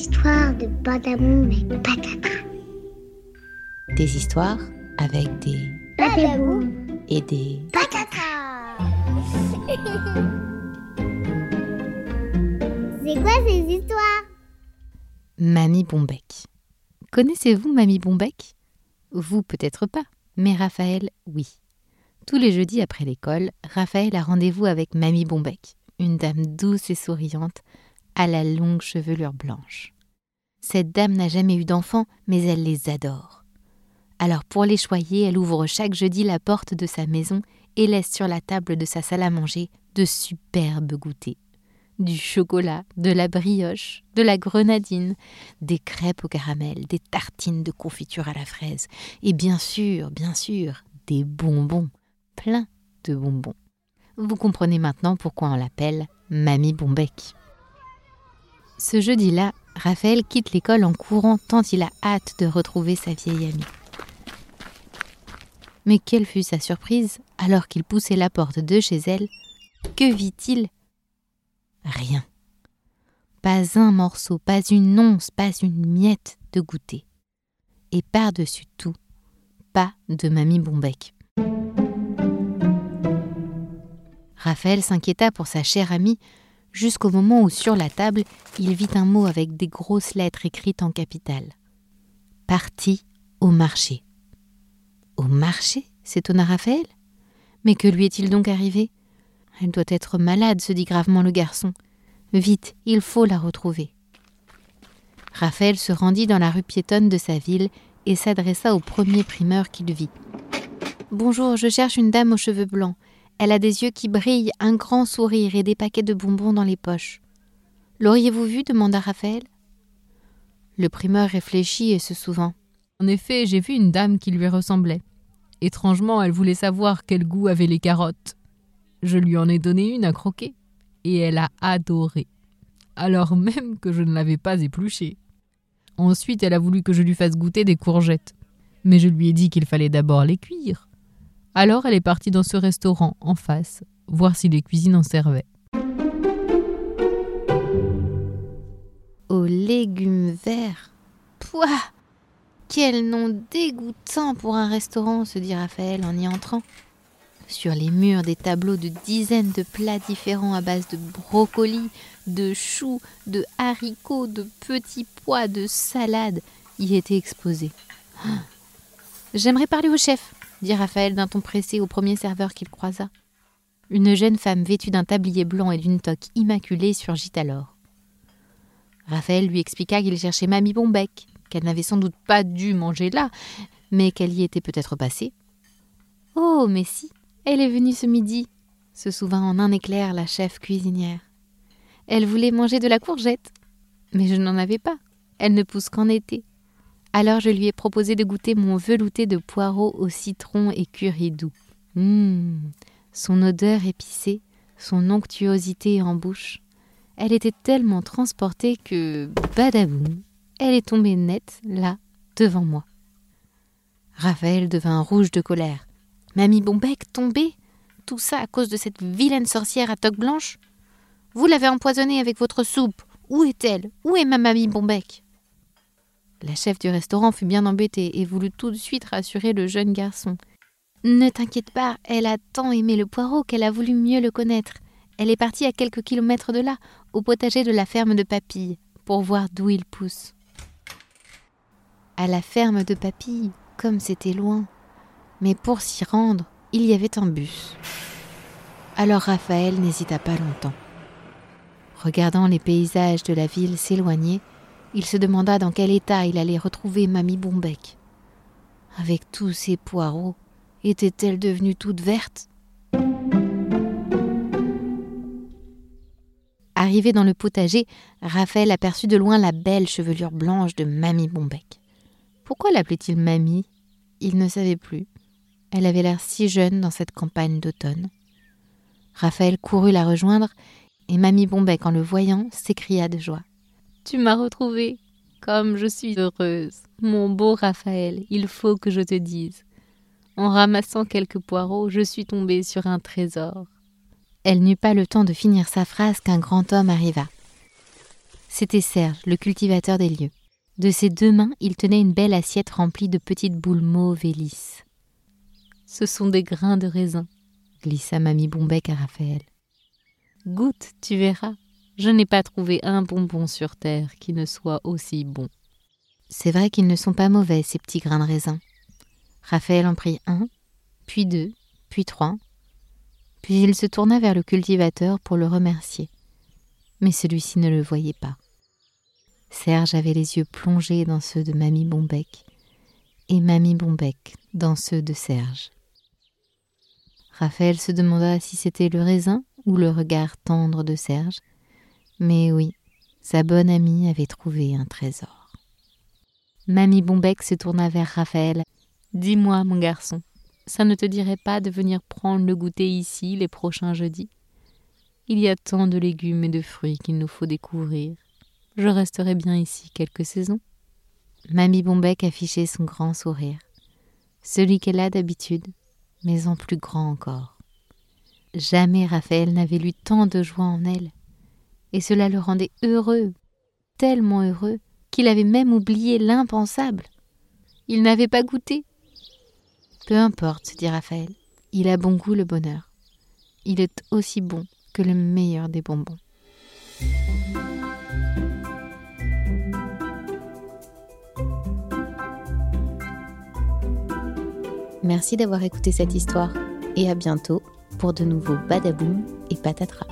histoires de Badaboum et Patata. Des histoires avec des Badaboum et des Patata C'est quoi ces histoires? Mamie Bombec. Connaissez-vous Mamie Bombec Vous peut-être pas, mais Raphaël, oui. Tous les jeudis après l'école, Raphaël a rendez-vous avec Mamie Bombec, une dame douce et souriante, à la longue chevelure blanche. Cette dame n'a jamais eu d'enfants, mais elle les adore. Alors pour les choyer, elle ouvre chaque jeudi la porte de sa maison et laisse sur la table de sa salle à manger de superbes goûters. Du chocolat, de la brioche, de la grenadine, des crêpes au caramel, des tartines de confiture à la fraise, et bien sûr, bien sûr, des bonbons, plein de bonbons. Vous comprenez maintenant pourquoi on l'appelle Mamie Bombec. Ce jeudi-là, Raphaël quitte l'école en courant tant il a hâte de retrouver sa vieille amie. Mais quelle fut sa surprise alors qu'il poussait la porte de chez elle Que vit-il? Rien. Pas un morceau, pas une once, pas une miette de goûter. Et par-dessus tout, pas de mamie Bombec. Raphaël s'inquiéta pour sa chère amie jusqu'au moment où sur la table il vit un mot avec des grosses lettres écrites en capitale. Parti au marché. Au marché s'étonna Raphaël? Mais que lui est-il donc arrivé? Elle doit être malade, se dit gravement le garçon. Vite, il faut la retrouver. Raphaël se rendit dans la rue piétonne de sa ville et s'adressa au premier primeur qu'il vit. Bonjour, je cherche une dame aux cheveux blancs. Elle a des yeux qui brillent, un grand sourire et des paquets de bonbons dans les poches. L'auriez-vous vue demanda Raphaël. Le primeur réfléchit et se souvint. En effet, j'ai vu une dame qui lui ressemblait. Étrangement, elle voulait savoir quel goût avaient les carottes. Je lui en ai donné une à croquer, et elle a adoré, alors même que je ne l'avais pas épluchée. Ensuite, elle a voulu que je lui fasse goûter des courgettes, mais je lui ai dit qu'il fallait d'abord les cuire. Alors elle est partie dans ce restaurant en face, voir si les cuisines en servaient. Aux légumes verts. Pouah Quel nom dégoûtant pour un restaurant, se dit Raphaël en y entrant. Sur les murs, des tableaux de dizaines de plats différents à base de brocolis, de choux, de haricots, de petits pois, de salades y étaient exposés. J'aimerais parler au chef, dit Raphaël d'un ton pressé au premier serveur qu'il croisa. Une jeune femme vêtue d'un tablier blanc et d'une toque immaculée surgit alors. Raphaël lui expliqua qu'il cherchait Mamie Bombec, qu'elle n'avait sans doute pas dû manger là, mais qu'elle y était peut-être passée. Oh, mais si, elle est venue ce midi, se souvint en un éclair la chef cuisinière. Elle voulait manger de la courgette, mais je n'en avais pas. Elle ne pousse qu'en été. Alors je lui ai proposé de goûter mon velouté de poireaux au citron et curry doux. Hum, son odeur épicée, son onctuosité en bouche. Elle était tellement transportée que, badaboum, elle est tombée nette, là, devant moi. Raphaël devint rouge de colère. Mamie Bombec tombée? Tout ça à cause de cette vilaine sorcière à toque blanche? Vous l'avez empoisonnée avec votre soupe. Où est-elle? Où est ma mamie Bombec? La chef du restaurant fut bien embêtée et voulut tout de suite rassurer le jeune garçon. Ne t'inquiète pas, elle a tant aimé le poireau qu'elle a voulu mieux le connaître. Elle est partie à quelques kilomètres de là, au potager de la ferme de Papille, pour voir d'où il pousse. À la ferme de Papille, comme c'était loin. Mais pour s'y rendre, il y avait un bus. Alors Raphaël n'hésita pas longtemps. Regardant les paysages de la ville s'éloigner, il se demanda dans quel état il allait retrouver Mamie Bombec. Avec tous ces poireaux, était-elle devenue toute verte? Arrivé dans le potager, Raphaël aperçut de loin la belle chevelure blanche de Mamie Bombec. Pourquoi l'appelait-il Mamie? Il ne savait plus. Elle avait l'air si jeune dans cette campagne d'automne. Raphaël courut la rejoindre, et Mamie Bombec, en le voyant, s'écria de joie. Tu m'as retrouvée. Comme je suis heureuse. Mon beau Raphaël, il faut que je te dise. En ramassant quelques poireaux, je suis tombée sur un trésor. Elle n'eut pas le temps de finir sa phrase qu'un grand homme arriva. C'était Serge, le cultivateur des lieux. De ses deux mains, il tenait une belle assiette remplie de petites boules mauves et lisses. Ce sont des grains de raisin, glissa Mamie Bombec à Raphaël. Goûte, tu verras. Je n'ai pas trouvé un bonbon sur terre qui ne soit aussi bon. C'est vrai qu'ils ne sont pas mauvais, ces petits grains de raisin. Raphaël en prit un, puis deux, puis trois. Puis il se tourna vers le cultivateur pour le remercier. Mais celui-ci ne le voyait pas. Serge avait les yeux plongés dans ceux de Mamie Bombec et Mamie Bombec dans ceux de Serge. Raphaël se demanda si c'était le raisin ou le regard tendre de Serge, mais oui, sa bonne amie avait trouvé un trésor. Mamie Bombec se tourna vers Raphaël. Dis-moi, mon garçon, ça ne te dirait pas de venir prendre le goûter ici les prochains jeudis? Il y a tant de légumes et de fruits qu'il nous faut découvrir je resterai bien ici quelques saisons. Mamie Bombec affichait son grand sourire, celui qu'elle a d'habitude, mais en plus grand encore. Jamais Raphaël n'avait lu tant de joie en elle, et cela le rendait heureux, tellement heureux, qu'il avait même oublié l'impensable. Il n'avait pas goûté. Peu importe, dit Raphaël, il a bon goût le bonheur. Il est aussi bon que le meilleur des bonbons. Merci d'avoir écouté cette histoire et à bientôt pour de nouveaux badaboum et patatras.